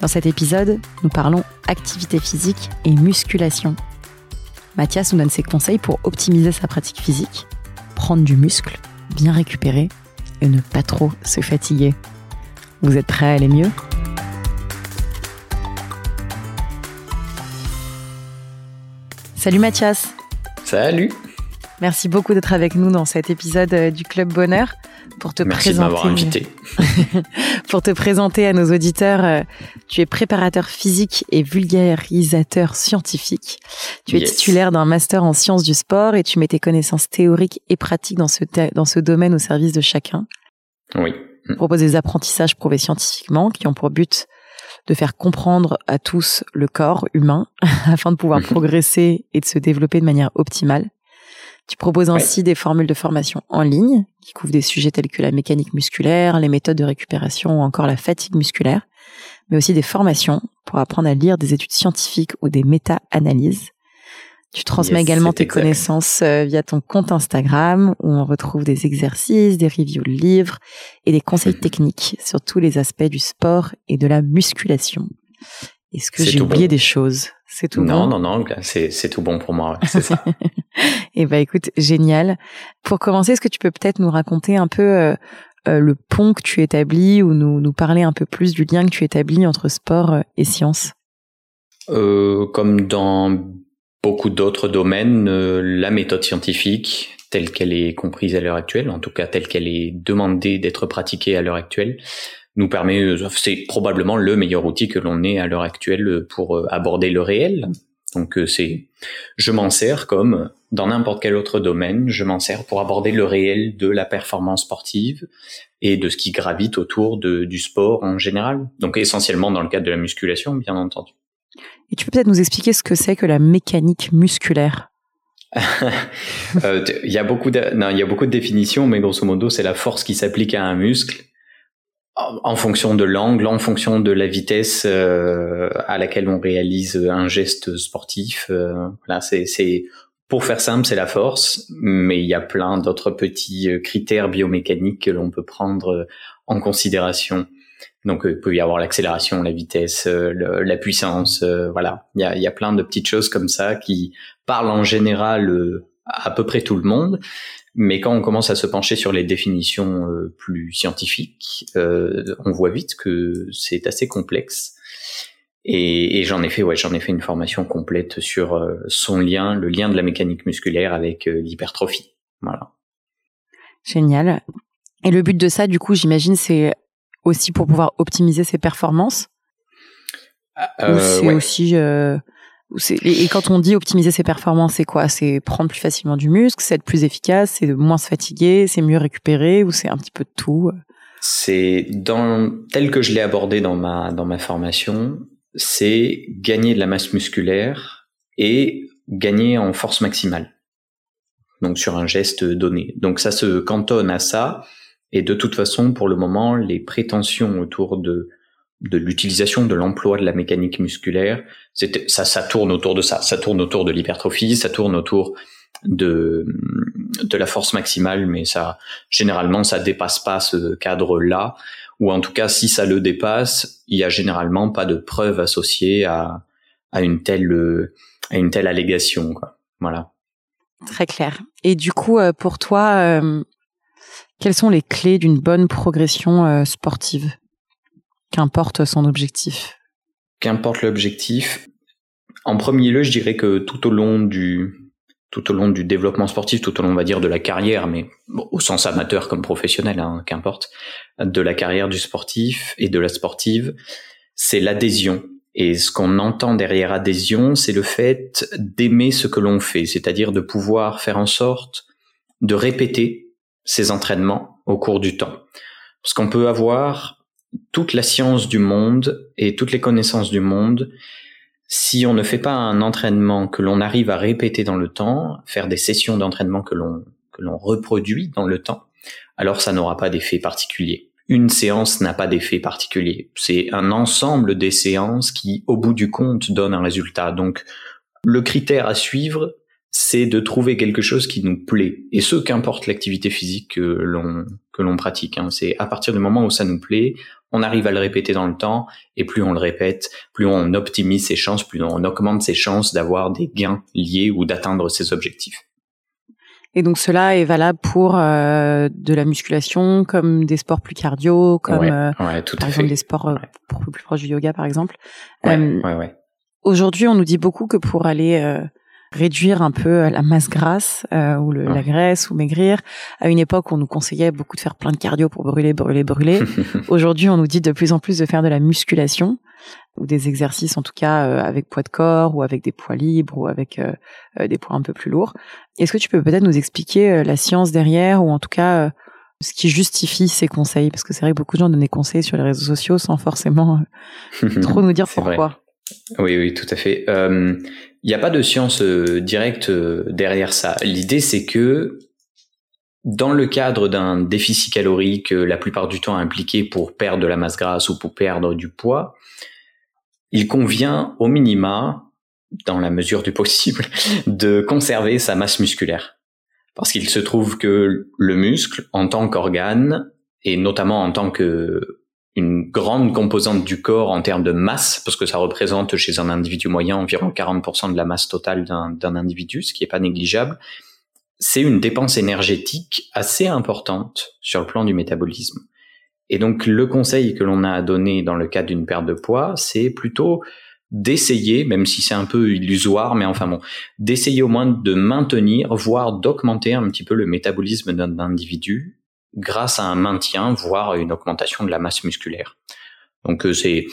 Dans cet épisode, nous parlons activité physique et musculation. Mathias nous donne ses conseils pour optimiser sa pratique physique, prendre du muscle, bien récupérer et ne pas trop se fatiguer. Vous êtes prêts à aller mieux? Salut Mathias Salut Merci beaucoup d'être avec nous dans cet épisode euh, du Club Bonheur pour te Merci présenter. De m'avoir invité. pour te présenter à nos auditeurs, euh, tu es préparateur physique et vulgarisateur scientifique. Tu es titulaire d'un master en sciences du sport et tu mets tes connaissances théoriques et pratiques dans ce, dans ce domaine au service de chacun. Oui. Tu proposes des apprentissages prouvés scientifiquement qui ont pour but de faire comprendre à tous le corps humain afin de pouvoir progresser et de se développer de manière optimale. Tu proposes ainsi des formules de formation en ligne qui couvrent des sujets tels que la mécanique musculaire, les méthodes de récupération ou encore la fatigue musculaire, mais aussi des formations pour apprendre à lire des études scientifiques ou des méta-analyses. Tu transmets également tes connaissances euh, via ton compte Instagram où on retrouve des exercices, des reviews de livres et des conseils techniques sur tous les aspects du sport et de la musculation. Est-ce que j'ai oublié des choses? C'est tout non, bon Non, non, non, c'est tout bon pour moi. C'est ça. Eh ben, écoute, génial. Pour commencer, est-ce que tu peux peut-être nous raconter un peu euh, euh, le pont que tu établis ou nous, nous parler un peu plus du lien que tu établis entre sport euh, et science? Comme dans beaucoup d'autres domaines, la méthode scientifique, telle qu'elle est comprise à l'heure actuelle, en tout cas telle qu'elle est demandée d'être pratiquée à l'heure actuelle, nous permet, c'est probablement le meilleur outil que l'on ait à l'heure actuelle pour aborder le réel. Donc c'est, je m'en sers comme dans n'importe quel autre domaine, je m'en sers pour aborder le réel de la performance sportive et de ce qui gravite autour de, du sport en général. Donc essentiellement dans le cadre de la musculation, bien entendu. Et tu peux peut-être nous expliquer ce que c'est que la mécanique musculaire? Euh, Il y a beaucoup de, non, il y a beaucoup de définitions, mais grosso modo, c'est la force qui s'applique à un muscle en fonction de l'angle, en fonction de la vitesse euh, à laquelle on réalise un geste sportif. Euh, là, c'est pour faire simple, c'est la force, mais il y a plein d'autres petits euh, critères biomécaniques que l'on peut prendre euh, en considération. Donc, euh, il peut y avoir l'accélération, la vitesse, la puissance, voilà. Il y a, il y a plein de petites choses comme ça qui parlent en général à peu près tout le monde, mais quand on commence à se pencher sur les définitions plus scientifiques, on voit vite que c'est assez complexe et, et j'en ai fait, ouais, j'en ai fait une formation complète sur euh, son lien, le lien de la mécanique musculaire avec euh, l'hypertrophie. Voilà. Génial. Et le but de ça, du coup, j'imagine, c'est aussi pour pouvoir optimiser ses performances? Euh, Ou c'est aussi. Euh, et quand on dit optimiser ses performances, c'est quoi? C'est prendre plus facilement du muscle, c'est être plus efficace, c'est moins se fatiguer, c'est mieux récupérer, ou c'est un petit peu de tout? C'est dans tel que je l'ai abordé dans ma dans ma formation, c'est gagner de la masse musculaire et gagner en force maximale. Donc sur un geste donné. Donc ça se cantonne à ça. Et de toute façon, pour le moment, les prétentions autour de de l'utilisation de l'emploi de la mécanique musculaire, ça, ça tourne autour de ça. Ça tourne autour de l'hypertrophie, ça tourne autour de de la force maximale, mais ça généralement ça dépasse pas ce cadre-là ou en tout cas si ça le dépasse, il y a généralement pas de preuves associées à, à une telle à une telle allégation. Quoi. Voilà. Très clair. Et du coup, euh, pour toi, euh, quelles sont les clés d'une bonne progression euh, sportive? Qu'importe son objectif. Qu'importe l'objectif. En premier lieu, je dirais que tout au long du tout au long du développement sportif, tout au long, on va dire, de la carrière, mais au sens amateur comme professionnel, hein, qu'importe, de la carrière du sportif et de la sportive, c'est l'adhésion. Et ce qu'on entend derrière adhésion, c'est le fait d'aimer ce que l'on fait, c'est-à-dire de pouvoir faire en sorte de répéter ses entraînements au cours du temps. Parce qu'on peut avoir toute la science du monde et toutes les connaissances du monde, si on ne fait pas un entraînement que l'on arrive à répéter dans le temps, faire des sessions d'entraînement que l'on que l'on reproduit dans le temps, alors ça n'aura pas d'effet particulier. Une séance n'a pas d'effet particulier. C'est un ensemble des séances qui, au bout du compte, donnent un résultat. Donc, le critère à suivre, c'est de trouver quelque chose qui nous plaît. Et ce, qu'importe l'activité physique que l'on que l'on pratique. Hein. C'est à partir du moment où ça nous plaît, on arrive à le répéter dans le temps, et plus on le répète, plus on optimise ses chances, plus on augmente ses chances d'avoir des gains liés ou d'atteindre ses objectifs. Et donc cela est valable pour euh, de la musculation, comme des sports plus cardio, comme euh, par exemple des sports euh, plus proches du yoga par exemple. Aujourd'hui, on nous dit beaucoup que pour aller réduire un peu euh, la masse grasse euh, ou le, la graisse ou maigrir. À une époque, on nous conseillait beaucoup de faire plein de cardio pour brûler, brûler, brûler. Aujourd'hui, on nous dit de plus en plus de faire de la musculation ou des exercices en tout cas euh, avec poids de corps ou avec des poids libres ou avec des poids un peu plus lourds. Est-ce que tu peux peut-être nous expliquer la science derrière ou en tout cas ce qui justifie ces conseils? Parce que c'est vrai que beaucoup de gens donnent des conseils sur les réseaux sociaux sans forcément trop nous dire pourquoi. Oui, oui, tout à fait. Il euh, n'y a pas de science euh, directe euh, derrière ça. L'idée, c'est que dans le cadre d'un déficit calorique, la plupart du temps impliqué pour perdre de la masse grasse ou pour perdre du poids, il convient au minima, dans la mesure du possible, de conserver sa masse musculaire. Parce qu'il se trouve que le muscle, en tant qu'organe, et notamment en tant que une grande composante du corps en termes de masse, parce que ça représente chez un individu moyen environ 40% de la masse totale d'un individu, ce qui est pas négligeable. C'est une dépense énergétique assez importante sur le plan du métabolisme. Et donc le conseil que l'on a à donner dans le cas d'une perte de poids, c'est plutôt d'essayer, même si c'est un peu illusoire, mais enfin bon, d'essayer au moins de maintenir, voire d'augmenter un petit peu le métabolisme d'un individu grâce à un maintien, voire une augmentation de la masse musculaire. Donc euh, c'est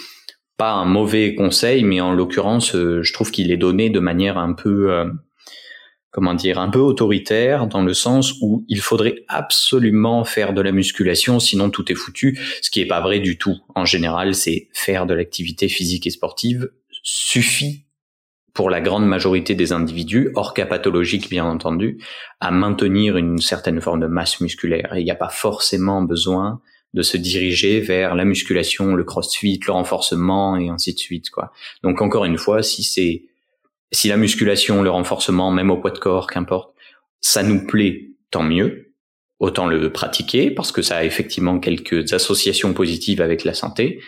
pas un mauvais conseil, mais en l'occurrence, euh, je trouve qu'il est donné de manière un peu, euh, comment dire, un peu autoritaire, dans le sens où il faudrait absolument faire de la musculation, sinon tout est foutu, ce qui est pas vrai du tout. En général, c'est faire de l'activité physique et sportive suffit pour la grande majorité des individus, hors cas pathologique bien entendu, à maintenir une certaine forme de masse musculaire. Il n'y a pas forcément besoin de se diriger vers la musculation, le crossfit, le renforcement et ainsi de suite. Quoi. Donc encore une fois, si c'est si la musculation, le renforcement, même au poids de corps, qu'importe, ça nous plaît, tant mieux. Autant le pratiquer parce que ça a effectivement quelques associations positives avec la santé,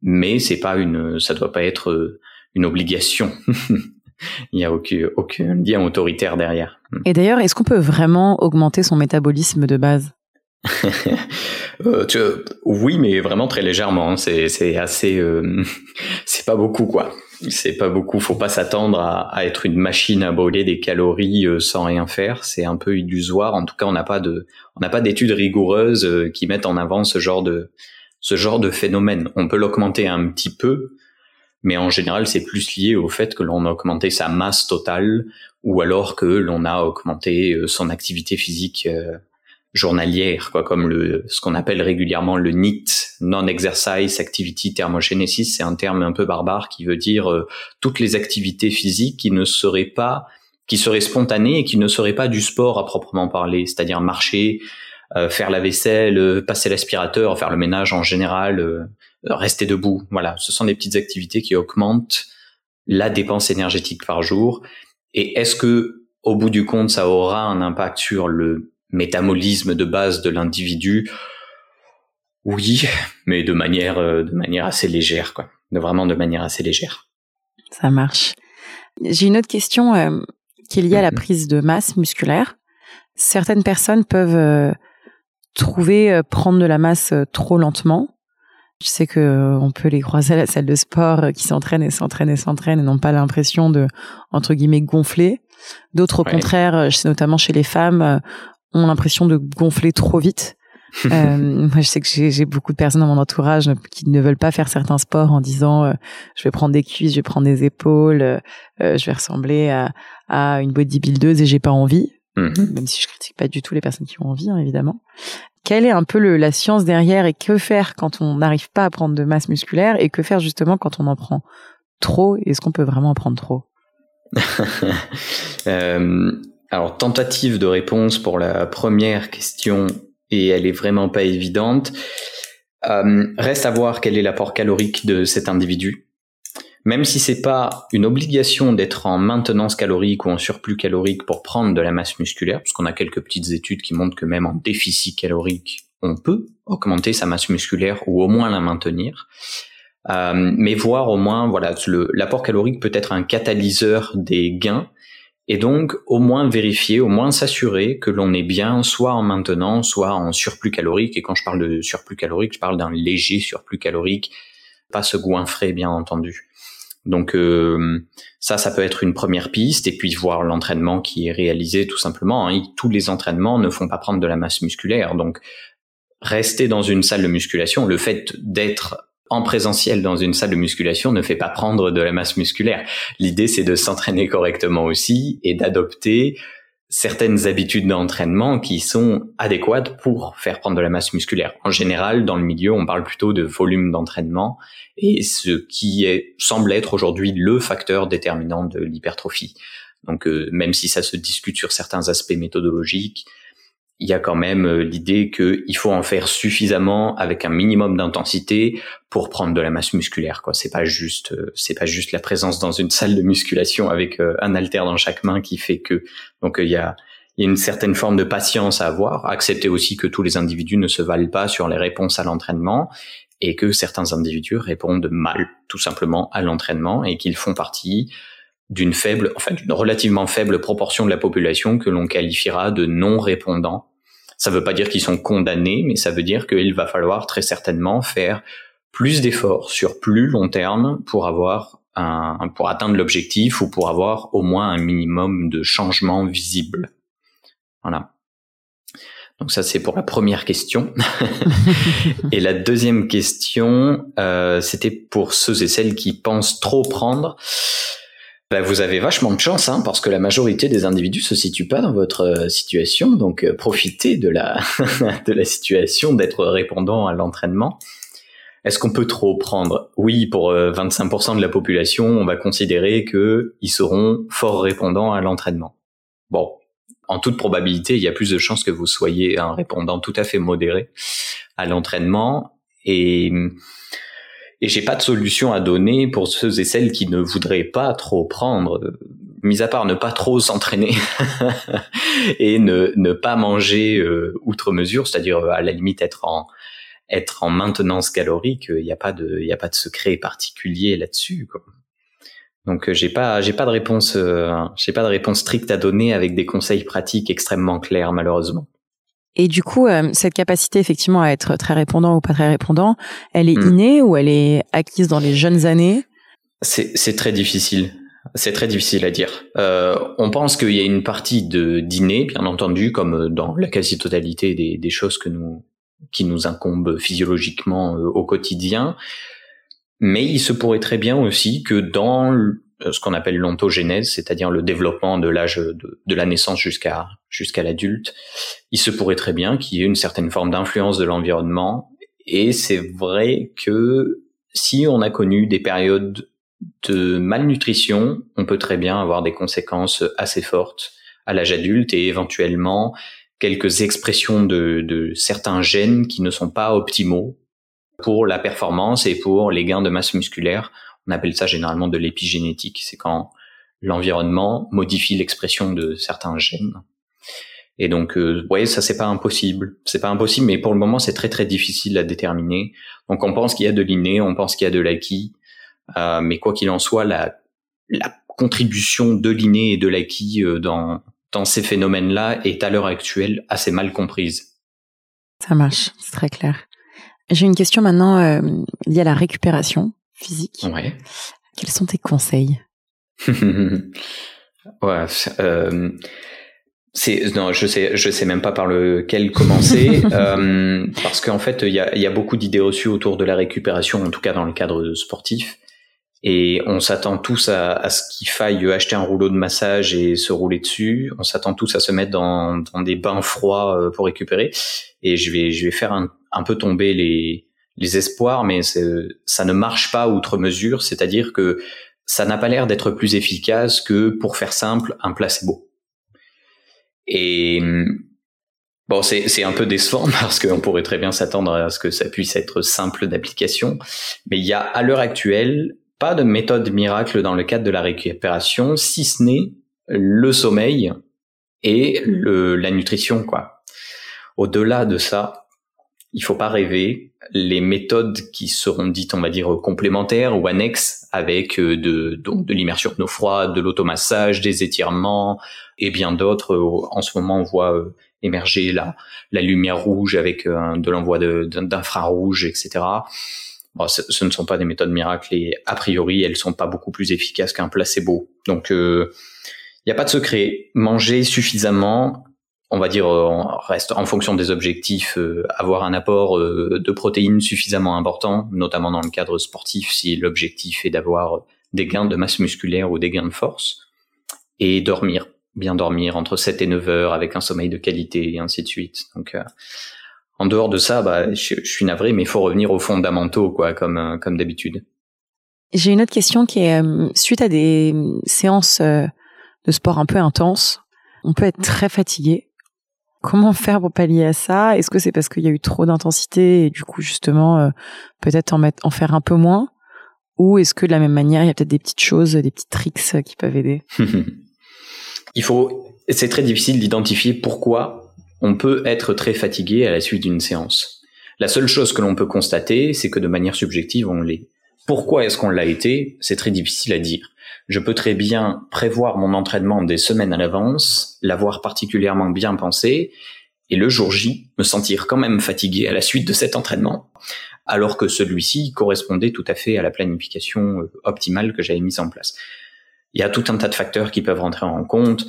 mais c'est pas une, ça doit pas être une obligation. Il n'y a aucun, aucun lien autoritaire derrière. Et d'ailleurs, est-ce qu'on peut vraiment augmenter son métabolisme de base? Euh, Oui, mais vraiment très légèrement. Hein. C'est, assez, euh, c'est pas beaucoup quoi. C'est pas beaucoup. Faut pas s'attendre à, à, être une machine à brûler des calories euh, sans rien faire. C'est un peu illusoire. En tout cas, on n'a pas de, on n'a pas d'études rigoureuses euh, qui mettent en avant ce genre de, ce genre de phénomène. On peut l'augmenter un petit peu, mais en général, c'est plus lié au fait que l'on a augmenté sa masse totale ou alors que l'on a augmenté euh, son activité physique euh, journalière, quoi, comme le ce qu'on appelle régulièrement le NEAT, Non-Exercise Activity Thermogenesis. C'est un terme un peu barbare qui veut dire euh, toutes les activités physiques qui ne seraient pas, qui seraient spontanées et qui ne seraient pas du sport à proprement parler, c'est-à-dire marcher, faire la vaisselle, passer l'aspirateur, faire le ménage en général, rester debout. Voilà, ce sont des petites activités qui augmentent la dépense énergétique par jour. Et est-ce que, au bout du compte, ça aura un impact sur le métabolisme de base de l'individu? Oui, mais de manière, euh, de manière assez légère, quoi. De vraiment de manière assez légère. Ça marche. J'ai une autre question euh, qui est liée à la mhm. prise de masse musculaire. Certaines personnes peuvent euh, trouver prendre de la masse trop lentement je sais que euh, on peut les croiser à la salle de sport euh, qui s'entraînent et s'entraînent et s'entraînent et n'ont pas l'impression de entre guillemets gonfler. D'autres au contraire, euh, notamment chez les femmes, ont l'impression de gonfler trop vite. moi, je sais que j'ai beaucoup de personnes dans mon entourage qui ne veulent pas faire certains sports en disant je vais prendre des cuisses, je vais prendre des épaules, je vais ressembler à, à une bodybuildeuse et j'ai pas envie. Mhm. Même si je critique pas du tout les personnes qui ont envie, hein, évidemment. Quelle est un peu la science derrière et que faire quand on n'arrive pas à prendre de masse musculaire et que faire justement quand on en prend trop? Est-ce qu'on peut vraiment en prendre trop? Euh, Alors, tentative de réponse pour la première question, et elle est vraiment pas évidente. Euh, reste à voir quel est l'apport calorique de cet individu. Même si c'est pas une obligation d'être en maintenance calorique ou en surplus calorique pour prendre de la masse musculaire, puisqu'on a quelques petites études qui montrent que même en déficit calorique, on peut augmenter sa masse musculaire ou au moins la maintenir. Euh, mais voir au moins, voilà, l'apport calorique peut être un catalyseur des gains et donc au moins vérifier, au moins s'assurer que l'on est bien soit en maintenance, soit en surplus calorique. Et quand je parle de surplus calorique, je parle d'un léger surplus calorique, pas se goinfrer bien entendu. Donc euh, ça, ça peut être une première piste, et puis voir l'entraînement qui est réalisé tout simplement. Hein. Tous les entraînements ne font pas prendre de la masse musculaire, donc rester dans une salle de musculation, le fait d'être en présentiel dans une salle de musculation ne fait pas prendre de la masse musculaire. L'idée, c'est de s'entraîner correctement aussi et d'adopter certaines habitudes d'entraînement qui sont adéquates pour faire prendre de la masse musculaire. En général, dans le milieu, on parle plutôt de volume d'entraînement et ce qui semble être aujourd'hui le facteur déterminant de l'hypertrophie. Donc, euh, même si ça se discute sur certains aspects méthodologiques, il y a quand même euh, l'idée qu'il faut en faire suffisamment avec un minimum d'intensité pour prendre de la masse musculaire. Quoi, c'est pas juste, euh, c'est pas juste la présence dans une salle de musculation avec euh, un halter dans chaque main qui fait que. Donc il y a, il y a une certaine forme de patience à avoir. Accepter aussi que tous les individus ne se valent pas sur les réponses à l'entraînement et que certains individus répondent mal, tout simplement, à l'entraînement et qu'ils font partie d'une faible, enfin d'une relativement faible proportion de la population que l'on qualifiera de non répondants. Ça ne veut pas dire qu'ils sont condamnés, mais ça veut dire qu'il va falloir très certainement faire plus d'efforts sur plus long terme pour avoir un, pour atteindre l'objectif ou pour avoir au moins un minimum de changement visible. Voilà. Donc ça c'est pour la première question. et la deuxième question, euh, c'était pour ceux et celles qui pensent trop prendre. Bah, vous avez vachement de chance, hein, parce que la majorité des individus se situent pas dans votre euh, situation, donc euh, profitez de la de la situation d'être répondant à l'entraînement. Est-ce qu'on peut trop prendre? Oui, pour 25% euh, de la population, on va considérer que ils seront fort répondants à l'entraînement. Bon, en toute probabilité, il y a plus de chances que vous soyez un répondant tout à fait modéré à l'entraînement et et j'ai pas de solution à donner pour ceux et celles qui ne voudraient pas trop prendre, mis à part ne pas trop s'entraîner et ne, ne pas manger euh, outre mesure, c'est-à-dire à la limite être en être en maintenance calorique, il n'y a pas de il y a pas de secret particulier là-dessus. Donc euh, j'ai pas j'ai pas de réponse euh, j'ai pas de réponse stricte à donner avec des conseils pratiques extrêmement clairs malheureusement. Et du coup, euh, cette capacité effectivement à être très répondant ou pas très répondant, elle est hmm. innée ou elle est acquise dans les jeunes années? C'est très difficile. C'est très difficile à dire. Euh, on pense qu'il y a une partie de d'inné, bien entendu, comme dans la quasi-totalité des, des, choses que nous qui nous incombent physiologiquement euh, au quotidien. Mais il se pourrait très bien aussi que dans ce qu'on appelle l'ontogénèse, c'est-à-dire le développement de l'âge de, de, la naissance jusqu'à jusqu'à l'adulte, il se pourrait très bien qu'il y ait une certaine forme d'influence de l'environnement. Et c'est vrai que si on a connu des périodes de malnutrition, on peut très bien avoir des conséquences assez fortes à l'âge adulte et éventuellement quelques expressions de, de certains gènes qui ne sont pas optimaux pour la performance et pour les gains de masse musculaire on appelle ça généralement de l'épigénétique. C'est quand l'environnement modifie l'expression de certains gènes. Et donc, euh, voyez, ça c'est pas impossible. C'est pas impossible, mais pour le moment, c'est très très difficile à déterminer. Donc, on pense qu'il y a de l'inné, on pense qu'il y a de l'acquis, euh, mais quoi qu'il en soit, la, la contribution de l'inné et de l'acquis euh, dans dans ces phénomènes-là est à l'heure actuelle assez mal comprise. Ça marche, c'est très clair. J'ai une question maintenant euh, liée à la récupération physique. Ouais. Quels sont tes conseils? Ouais. Euh, c'est non, je sais, je sais même pas par lequel commencer, euh, parce qu'en fait, il y a, y a beaucoup d'idées reçues autour de la récupération, en tout cas dans le cadre sportif. Et on s'attend tous à, à ce qu'il faille acheter un rouleau de massage et se rouler dessus. On s'attend tous à se mettre dans, dans des bains froids euh, pour récupérer. Et je vais, je vais faire un, un peu tomber les, les espoirs, mais ça ne marche pas outre mesure. C'est-à-dire que ça n'a pas l'air d'être plus efficace que, pour faire simple, un placebo. Et bon, c'est un peu décevant parce qu'on pourrait très bien s'attendre à ce que ça puisse être simple d'application, mais il y a à l'heure actuelle pas de méthode miracle dans le cadre de la récupération, si ce n'est le sommeil et le, la nutrition, quoi. Au-delà de ça, il faut pas rêver. Les méthodes qui seront dites, on va dire, complémentaires ou annexes avec euh, de, donc de l'immersion de froide, de l'automassage, des étirements et bien d'autres. En ce moment, on voit euh, émerger la, la lumière rouge avec euh, de l'envoi d'infrarouge, etc. Bon, ce, ce, ne sont pas des méthodes miracles et a priori, elles sont pas beaucoup plus efficaces qu'un placebo. Donc, il euh, n'y a pas de secret. Manger suffisamment, on va dire, euh, on reste en fonction des objectifs, euh, avoir un apport de protéines suffisamment important, notamment dans le cadre sportif, si l'objectif est d'avoir des gains de masse musculaire ou des gains de force, et dormir, bien dormir entre 7 et 9 heures avec un sommeil de qualité et ainsi de suite. Donc, en dehors de ça, bah, je, suis navré, mais il faut revenir aux fondamentaux, quoi, comme, euh, comme d'habitude. J'ai une autre question qui est euh, suite à des séances euh, de sport un peu intenses, on peut être très fatigué. Comment faire pour pallier à ça? Est-ce que c'est parce qu'il y a eu trop d'intensité et du coup justement peut-être en faire un peu moins? Ou est-ce que de la même manière il y a peut-être des petites choses, des petits tricks qui peuvent aider? Il faut, c'est très difficile d'identifier pourquoi on peut être très fatigué à la suite d'une séance. La seule chose que l'on peut constater, c'est que de manière subjective, on l'est. Pourquoi est-ce qu'on l'a été? C'est très difficile à dire. Je peux très bien prévoir mon entraînement des semaines à l'avance, l'avoir particulièrement bien pensé, et le jour J, me sentir quand même fatigué à la suite de cet entraînement, alors que celui-ci correspondait tout à fait à la planification euh, optimale que j'avais mise en place. Il y a tout un tas de facteurs qui peuvent rentrer en compte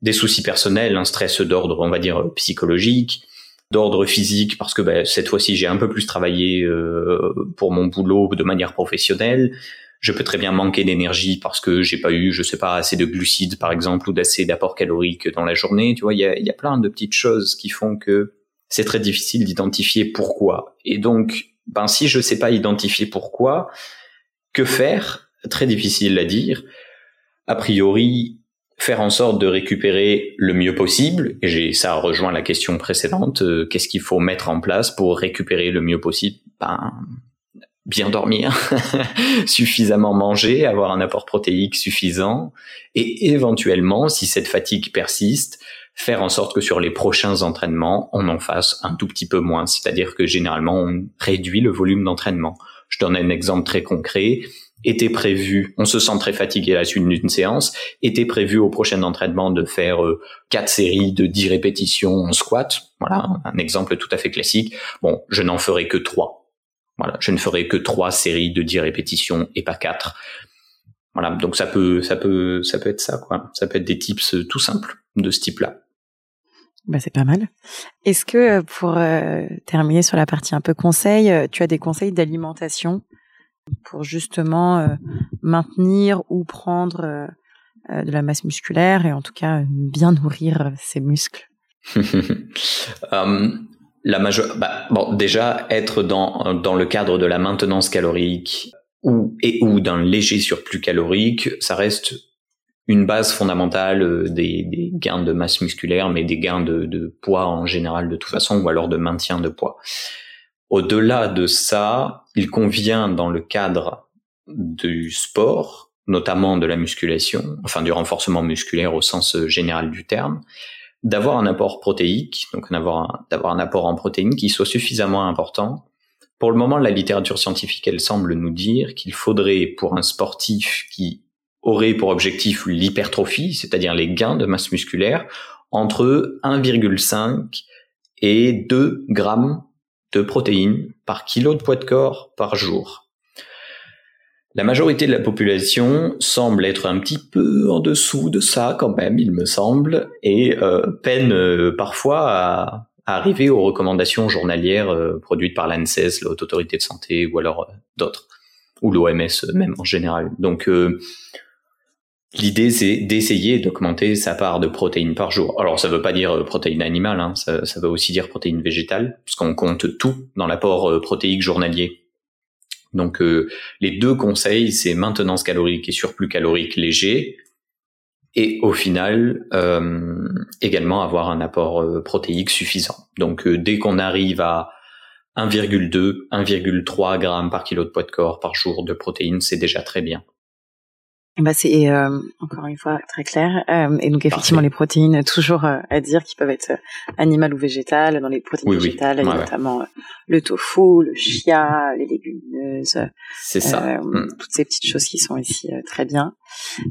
des soucis personnels, un stress d'ordre, on va dire, psychologique, d'ordre physique, parce que ben, cette fois-ci, j'ai un peu plus travaillé euh, pour mon boulot de manière professionnelle. Je peux très bien manquer d'énergie parce que j'ai pas eu, je sais pas, assez de glucides, par exemple, ou d'assez d'apport calorique dans la journée. Tu vois, il y a, y plein de petites choses qui font que c'est très difficile d'identifier pourquoi. Et donc, ben, si je sais pas identifier pourquoi, que faire? Très difficile à dire. A priori, faire en sorte de récupérer le mieux possible. Et j'ai, ça rejoint la question précédente. Euh, qu'est-ce qu'il faut mettre en place pour récupérer le mieux possible? Ben, bien dormir, suffisamment manger, avoir un apport protéique suffisant, et éventuellement, si cette fatigue persiste, faire en sorte que sur les prochains entraînements, on en fasse un tout petit peu moins. C'est-à-dire que généralement, on réduit le volume d'entraînement. Je donne un exemple très concret était prévu, on se sent très fatigué à la suite d'une séance, était prévu au prochain entraînement de faire euh, quatre séries de 10 répétitions en squat. Voilà, un exemple tout à fait classique. Bon, je n'en ferai que trois. Voilà, je ne ferai que trois séries de 10 répétitions et pas quatre. Voilà, donc ça peut, ça peut, ça peut être ça, quoi. Ça peut être des tips euh, tout simples de ce type-là. Bah, c'est pas mal. Est-ce que euh, pour terminer sur la partie un peu conseil, tu as des conseils d'alimentation pour justement euh, maintenir ou prendre euh, euh, de la masse musculaire et en tout cas bien nourrir ses muscles? Um, bah, déjà être dans, le cadre de la maintenance calorique ou et ou d'un léger surplus calorique, ça reste une base fondamentale des, des, gains de masse musculaire, mais des gains de, de, poids en général de toute façon, ou alors de maintien de poids. Au-delà de ça, il convient dans le cadre du sport, notamment de la musculation, enfin du renforcement musculaire au sens général du terme, d'avoir un apport protéique, donc d'avoir un, apport en protéines qui soit suffisamment important. Pour le moment, la littérature scientifique, elle semble nous dire qu'il faudrait pour un sportif qui aurait pour objectif l'hypertrophie, c'est-à-dire les gains de masse musculaire, entre 1,5 et 2 grammes de protéines par kilo de poids de corps par jour. La majorité de la population semble être un petit peu en dessous de ça quand même, il me semble, et euh, peine euh, parfois à, arriver aux recommandations journalières euh, produites par l'ANSES, la Haute Autorité de Santé, ou alors d'autres. ou l'OMS même en général. Donc L'idée, c'est d'essayer d'augmenter sa part de protéines par jour. Alors, ça ne veut pas dire protéines animales, hein, ça, ça, veut aussi dire protéines végétales, parce qu'on compte tout dans l'apport protéique journalier. Donc, les deux conseils, c'est maintenance calorique et surplus calorique léger, et au final euh, également avoir un apport euh, protéique suffisant. Donc euh, dès qu'on arrive à 1,2, 1,3 grammes par kilo de poids de corps par jour de protéines, c'est déjà très bien. Bah c'est euh, encore une fois très clair. Euh, et donc effectivement les protéines, toujours euh, à dire qui peuvent être animales ou végétales. Dans les protéines végétales, il y a notamment le tofu, le chia, les légumineuses. C'est ça. Hmm. Toutes ces petites choses qui sont ici très bien.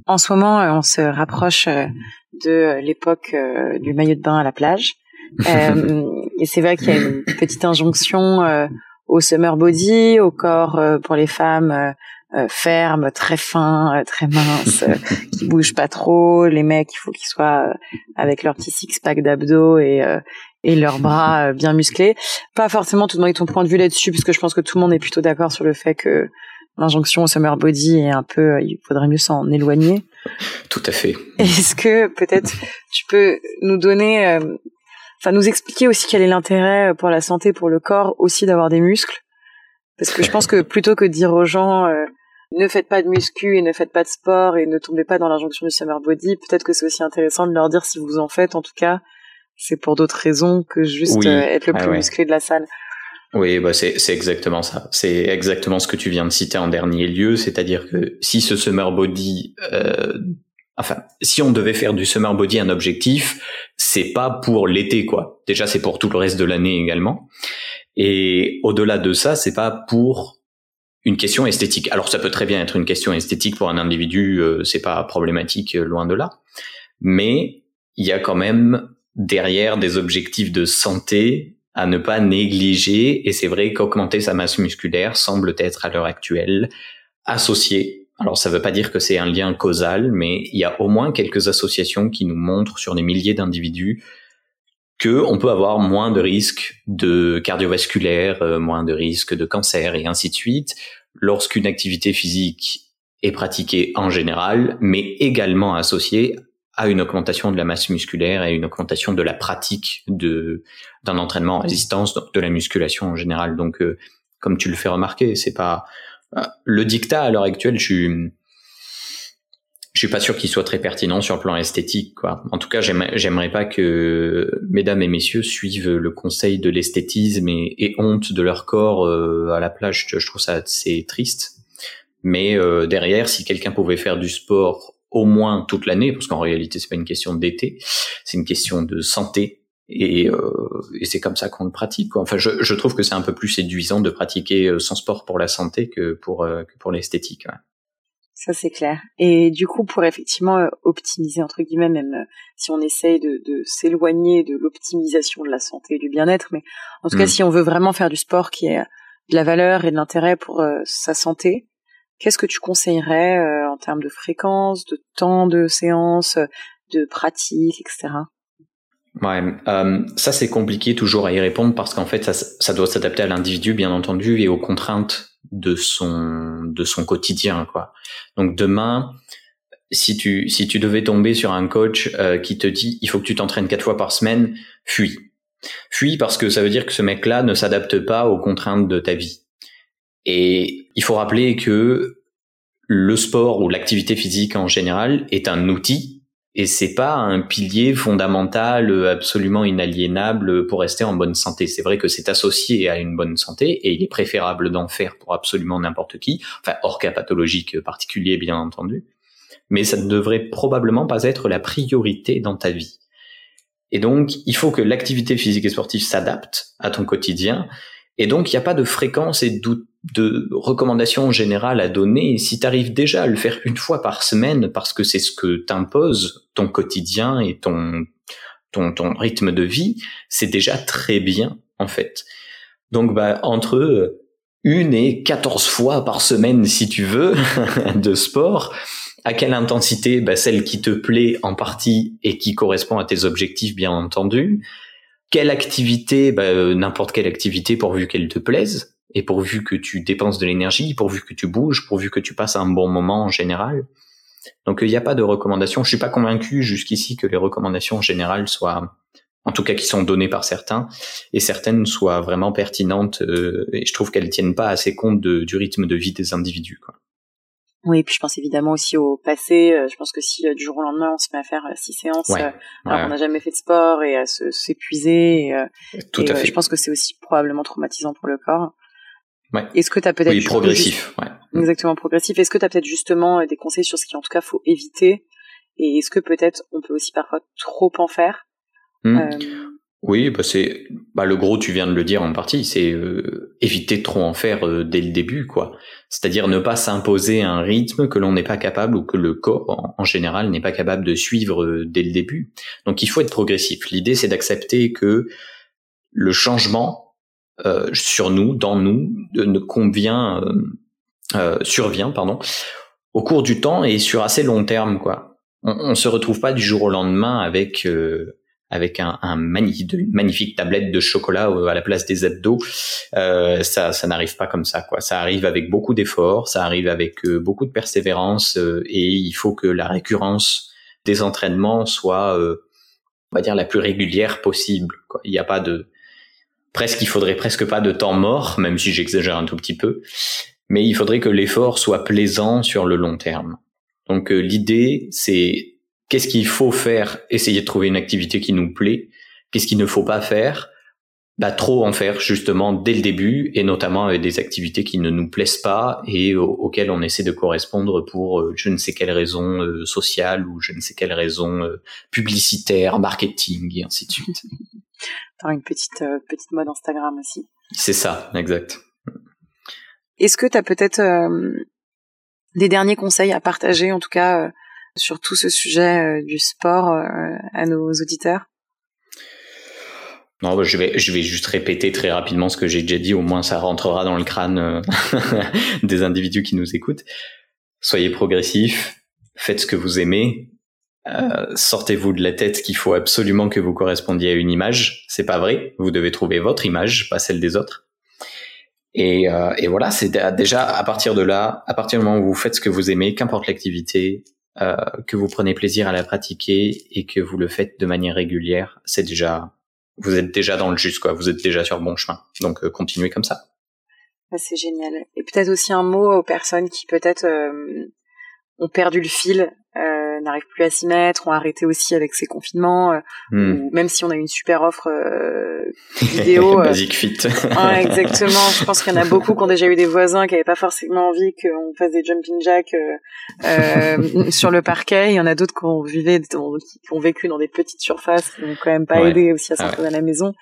En ce moment, on se rapproche de l'époque du maillot de bain à la plage. et c'est vrai qu'il y a une petite injonction au summer body, au corps pour les femmes euh, ferme, très fin, euh, très mince, euh, qui bouge pas trop. Les mecs, il faut qu'ils soient avec leur petit six-pack d'abdos et et leurs bras bien musclés. Pas forcément tout demander ton point de vue là-dessus, puisque je pense que tout le monde est plutôt d'accord sur le fait que l'injonction au summer body est un peu, il faudrait mieux s'en éloigner. Tout à fait. Est-ce que peut-être tu peux nous donner, enfin nous expliquer aussi quel est l'intérêt pour la santé, pour le corps aussi d'avoir des muscles? Parce que je pense que plutôt que de dire aux gens ne faites pas de muscu et ne faites pas de sport et ne tombez pas dans l'injonction du summer body, peut-être que c'est aussi intéressant de leur dire si vous en faites, en tout cas, c'est pour d'autres raisons que juste euh, être le ah plus musclé de la salle. Oui, bah c'est exactement ça. C'est exactement ce que tu viens de citer en dernier lieu, c'est-à-dire que si ce summer body, euh, enfin, si on devait faire du summer body un objectif, c'est pas pour l'été quoi. Déjà, c'est pour tout le reste de l'année également. Et au-delà de ça, c'est pas pour une question esthétique. Alors ça peut très bien être une question esthétique pour un individu, euh, c'est pas problématique euh, loin de là, mais il y a quand même derrière des objectifs de santé à ne pas négliger et c'est vrai qu'augmenter sa masse musculaire semble être à l'heure actuelle associé. Alors ça veut pas dire que c'est un lien causal, mais il y a au moins quelques associations qui nous montrent sur des milliers d'individus que on peut avoir moins de risques de cardiovasculaire, euh, moins de risques de cancer et ainsi de suite lorsqu'une activité physique est pratiquée en général, mais également associée à une augmentation de la masse musculaire et une augmentation de la pratique de d'un entraînement en résistance, de la musculation en général. Donc, euh, comme tu le fais remarquer, c'est pas euh, le dictat à l'heure actuelle. Je suis je suis pas sûr qu'il soit très pertinent sur le plan esthétique. Quoi. En tout cas, j'aimerais pas que mesdames et messieurs suivent le conseil de l'esthétisme et, honte de leur corps euh, à la plage. Je, trouve ça assez triste. Mais euh, derrière, si quelqu'un pouvait faire du sport au moins toute l'année, parce qu'en réalité, c'est pas une question d'été, c'est une question de santé. Et, euh, et c'est comme ça qu'on le pratique. Quoi. Enfin, je, je trouve que c'est un peu plus séduisant de pratiquer son sport pour la santé que pour que pour l'esthétique. Ouais. Ça c'est clair. Et du coup, pour effectivement euh, optimiser entre guillemets, même euh, si on essaye de, de s'éloigner de l'optimisation de la santé et du bien-être, mais en tout cas, mm. si on veut vraiment faire du sport qui est de la valeur et de l'intérêt pour euh, sa santé, qu'est-ce que tu conseillerais en termes de fréquence, de temps de séance, de pratique, etc. Ouais, ça c'est compliqué toujours à y répondre parce qu'en fait ça, ça doit s'adapter à l'individu bien entendu et aux contraintes de son de son quotidien quoi. Donc demain si tu si tu devais tomber sur un coach euh, qui te dit il faut que tu t'entraînes quatre fois par semaine, fuis. Fuis parce que ça veut dire que ce mec-là ne s'adapte pas aux contraintes de ta vie. Et il faut rappeler que le sport ou l'activité physique en général est un outil et c'est pas un pilier fondamental absolument inaliénable pour rester en bonne santé. C'est vrai que c'est associé à une bonne santé et il est préférable d'en faire pour absolument n'importe qui, enfin hors cas pathologique particulier bien entendu, mais ça ne devrait probablement pas être la priorité dans ta vie. Et donc, il faut que l'activité physique et sportive s'adapte à ton quotidien et donc, il n'y a pas de fréquence et de, recommandations générales à donner. Si tu arrives déjà à le faire une fois par semaine, parce que c'est ce que t'impose ton quotidien et ton, ton, ton rythme de vie, c'est déjà très bien, en fait. Donc, bah, entre une et 14 fois par semaine, si tu veux, de sport, à quelle intensité bah, Celle qui te plaît en partie et qui correspond à tes objectifs, bien entendu quelle activité, bah, euh, n'importe quelle activité pourvu qu'elle te plaise. Et pourvu que tu dépenses de l'énergie, pourvu que tu bouges, pourvu que tu passes un bon moment en général. Donc il n'y a pas de recommandations. Je suis pas convaincu jusqu'ici que les recommandations générales soient, en tout cas qui sont données par certains, et certaines soient vraiment pertinentes. Euh, et je trouve qu'elles tiennent pas assez compte du rythme de vie des individus. Quoi. Oui, et puis je pense évidemment aussi au passé. Euh, je pense que si euh, du jour au lendemain on se met à faire six séances, alors qu'on n'a jamais fait de sport et à s'épuiser, tout à fait. je pense que c'est aussi probablement traumatisant pour le corps. Ouais. Est-ce que tu as peut-être oui, progressif, ouais. exactement progressif. Est-ce que tu as peut-être justement des conseils sur ce qui en tout cas faut éviter? Et est-ce que peut-être on peut aussi parfois trop en faire? Hmm. euh... Oui, bah c'est bah le gros tu viens de le dire en partie, c'est euh, éviter de trop en faire euh, dès le début quoi. C'est-à-dire ne pas s'imposer un rythme que l'on n'est pas capable ou que le corps en, général n'est pas capable de suivre euh, dès le début. Donc il faut être progressif. L'idée c'est d'accepter que le changement euh, sur nous, dans nous, ne convient, euh, euh, survient, pardon, au cours du temps et sur assez long terme, quoi. On, on se retrouve pas du jour au lendemain avec avec un, un magnifique, une magnifique tablette de chocolat à la place des abdos. Euh, ça, ça n'arrive pas comme ça, quoi. Ça arrive avec beaucoup d'efforts, ça arrive avec beaucoup de persévérance, et il faut que la récurrence des entraînements soit, on va dire, la plus régulière possible. Quoi. Il n'y a pas de, presque, il faudrait presque pas de temps mort, même si j'exagère un tout petit peu, mais il faudrait que l'effort soit plaisant sur le long terme. Donc euh, l'idée, c'est qu'est-ce qu'il faut faire, essayer de trouver une activité qui nous plaît, qu'est-ce qu'il ne faut pas faire, bah trop en faire justement dès le début et notamment avec des activités qui ne nous plaisent pas et auxquelles on essaie de correspondre pour euh, je ne sais quelle raison euh, sociale ou je ne sais quelle raison publicitaire, marketing et ainsi de suite. une petite euh, petite mode Instagram aussi. C'est ça, exact. Est-ce que tu as peut-être euh, des derniers conseils à partager, en tout cas, euh, sur tout ce sujet du sport à nos auditeurs? Non, bah, je vais, je vais juste répéter très rapidement ce que j'ai déjà dit, au moins ça rentrera dans le crâne des individus qui nous écoutent. Soyez progressifs, faites ce que vous aimez, euh, sortez-vous de la tête qu'il faut absolument que vous correspondiez à une image. C'est pas vrai. Vous devez trouver votre image, pas celle des autres. Et, euh, et voilà, c'est déjà à partir de là, à partir du moment où vous faites ce que vous aimez, qu'importe l'activité, euh, que vous prenez plaisir à la pratiquer et que vous le faites de manière régulière, c'est déjà, vous êtes déjà dans le juste, quoi. Vous êtes déjà sur le bon chemin. Donc euh, continuez comme ça. c'est génial. Et peut-être aussi un mot aux personnes qui peut-être ont perdu le fil euh, n'arrivent plus à s'y mettre, ont arrêté aussi avec ces confinements, euh, hmm. même si on a une super offre euh, vidéo. Basic Fit. ouais, exactement. Je pense qu'il y en a beaucoup qui ont déjà eu des voisins qui n'avaient pas forcément envie qu'on fasse des jumping jacks sur le parquet. Il y en a d'autres qui ont, vivé, qui ont vécu dans des petites surfaces, qui n'ont quand même pas aidé aussi à ah s'entraîner à la maison.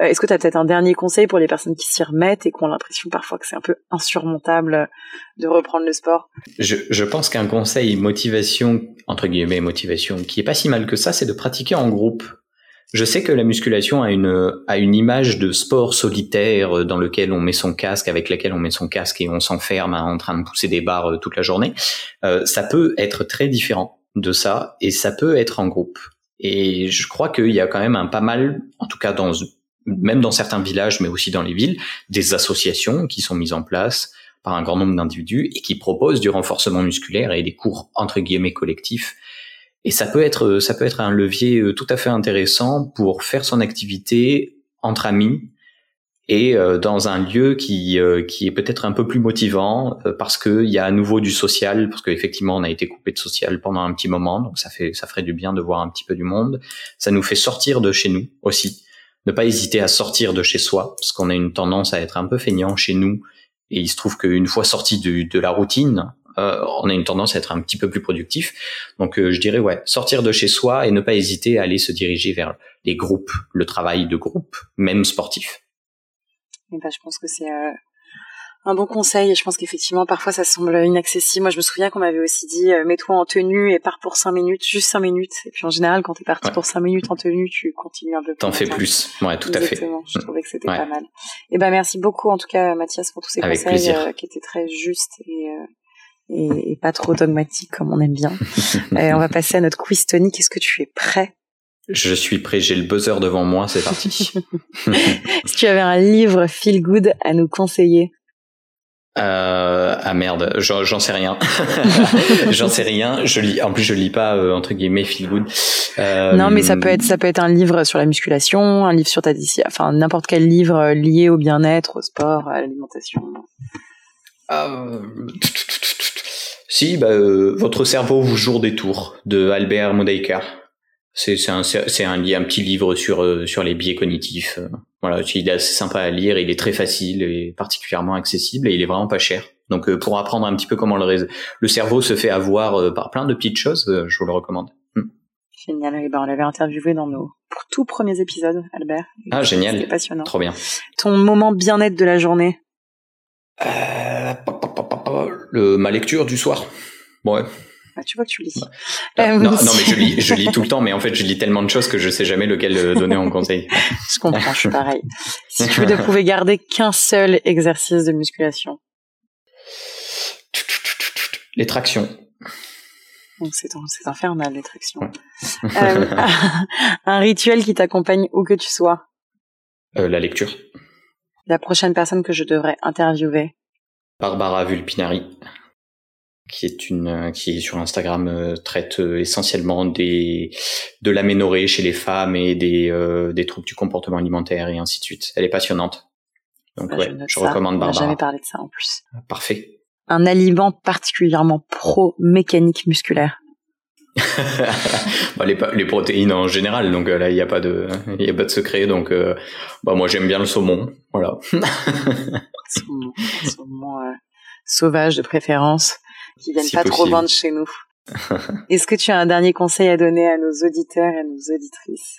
Est-ce que tu as peut-être un dernier conseil pour les personnes qui s'y remettent et qui ont l'impression parfois que c'est un peu insurmontable de reprendre le sport je, je pense qu'un conseil motivation entre guillemets motivation qui est pas si mal que ça, c'est de pratiquer en groupe. Je sais que la musculation a une a une image de sport solitaire euh, dans lequel on met son casque, avec lequel on met son casque et on s'enferme en train de pousser des barres euh, toute la journée. Euh, ça peut être très différent de ça et ça peut être en groupe. Et je crois qu'il y a quand même un pas mal, en tout cas dans même dans certains villages, mais aussi dans les villes, des associations qui sont mises en place par un grand nombre d'individus et qui proposent du renforcement musculaire et des cours entre guillemets collectifs. Et ça peut être ça peut être un levier euh, tout à fait intéressant pour faire son activité entre amis et euh, dans un lieu qui euh, qui est peut-être un peu plus motivant parce qu'il y a à nouveau du social parce qu'effectivement on a été coupé de social pendant un petit moment. Donc ça fait ça ferait du bien de voir un petit peu du monde. Ça nous fait sortir de chez nous aussi. Ne pas hésiter à sortir de chez soi parce qu'on a une tendance à être un peu feignant chez nous et il se trouve qu'une fois sorti de, de la routine, euh, on a une tendance à être un petit peu plus productif. Donc euh, je dirais ouais, sortir de chez soi et ne pas hésiter à aller se diriger vers les groupes, le travail de groupe, même sportif. Et ben, je pense que c'est euh, un bon conseil. Et je pense qu'effectivement, parfois, ça semble inaccessible. Moi, je me souviens qu'on m'avait aussi dit, euh, mets-toi en tenue et pars pour cinq minutes, juste cinq minutes. Et puis, en général, quand t'es parti pour cinq minutes en tenue, tu continues un peu plus. T'en fais plus. Ouais, tout à fait. Je trouvais que c'était pas mal. Et ben, merci beaucoup, en tout cas, Mathias, pour tous ces conseils euh, qui étaient très justes et, euh, et, pas trop dogmatiques comme on aime bien. on va passer à notre quiz Tony. Est-ce que tu es prêt? Je suis prêt, j'ai le buzzer devant moi, c'est parti. si tu avais un livre feel good à nous conseiller euh, ah merde, j'en sais rien. j'en sais rien. Je lis. En plus, je lis pas euh, entre guillemets feel good. Euh, non, mais ça peut être ça peut être un livre sur la musculation, un livre sur ta enfin n'importe quel livre lié au bien-être, au sport, à l'alimentation. Si, bah, votre cerveau vous joue des tours de Albert Mondaker. C'est un c'est un, un petit livre sur sur les biais cognitifs. Voilà, il est assez sympa à lire, il est très facile et particulièrement accessible et il est vraiment pas cher. Donc euh, pour apprendre un petit peu comment le, le cerveau se fait avoir euh, par plein de petites choses, euh, je vous le recommande. Hmm. Génial, eh ben, on l'avait interviewé dans nos pour tout premiers épisodes, Albert. Ah génial, c'était passionnant. Trop bien. Ton moment bien-être de la journée? Le, Ma lecture du soir. Ouais, ah, tu vois que tu lis. Euh, non, non, mais je lis, je lis tout le temps, mais en fait, je lis tellement de choses que je sais jamais lequel euh, donner en conseil. je comprends, je suis pareil. Si tu ne pouvais garder qu'un seul exercice de musculation. Les tractions. C'est infernal, les tractions. euh, un rituel qui t'accompagne où que tu sois. Euh, la lecture. La prochaine personne que je devrais interviewer. Barbara Vulpinari qui est une euh, qui est sur Instagram euh, traite euh, essentiellement des de l'aménorrhée chez les femmes et des des troubles du comportement alimentaire et ainsi de suite. Elle est passionnante. Donc bah, ouais, je, recommande Barbara. On jamais parlé de ça en plus. Parfait. Un aliment particulièrement pro mécanique musculaire. bah, les, les, protéines en général, donc là il n'y a pas de il y a pas de secret, donc bah moi j'aime bien le saumon, voilà. saumon, saumon sauvage de préférence qui viennent pas trop loin de chez nous. Est-ce que tu as un dernier conseil à donner à nos auditeurs et à nos auditrices?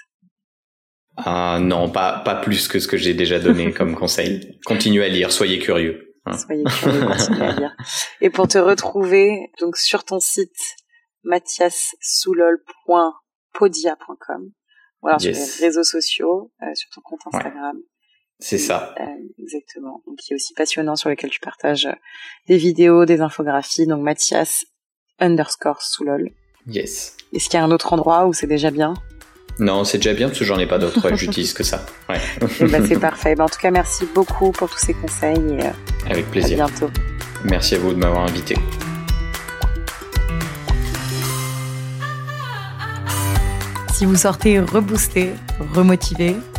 Ah, Non, pas, pas plus que ce que j'ai déjà donné comme conseil. Continuez à lire, soyez curieux. Hein. Soyez curieux, continuez à lire. Et pour te retrouver, donc sur ton site mathiassoulol.podia.com voilà, sur les réseaux sociaux, euh, sur ton compte Instagram. C'est ça. Euh, exactement. Donc, qui est aussi passionnant sur lequel tu partages euh, des vidéos, des infographies. Donc, Mathias underscore Soulol. Yes. Est-ce qu'il y a un autre endroit où c'est déjà bien? Non, c'est déjà bien parce que j'en ai pas d'autres. J'utilise que ça. Ouais. Eh ben, c'est parfait. Ben, en tout cas, merci beaucoup pour tous ces conseils et euh, avec plaisir. À bientôt. Merci à vous de m'avoir invité. Si vous sortez reboosté, remotivé,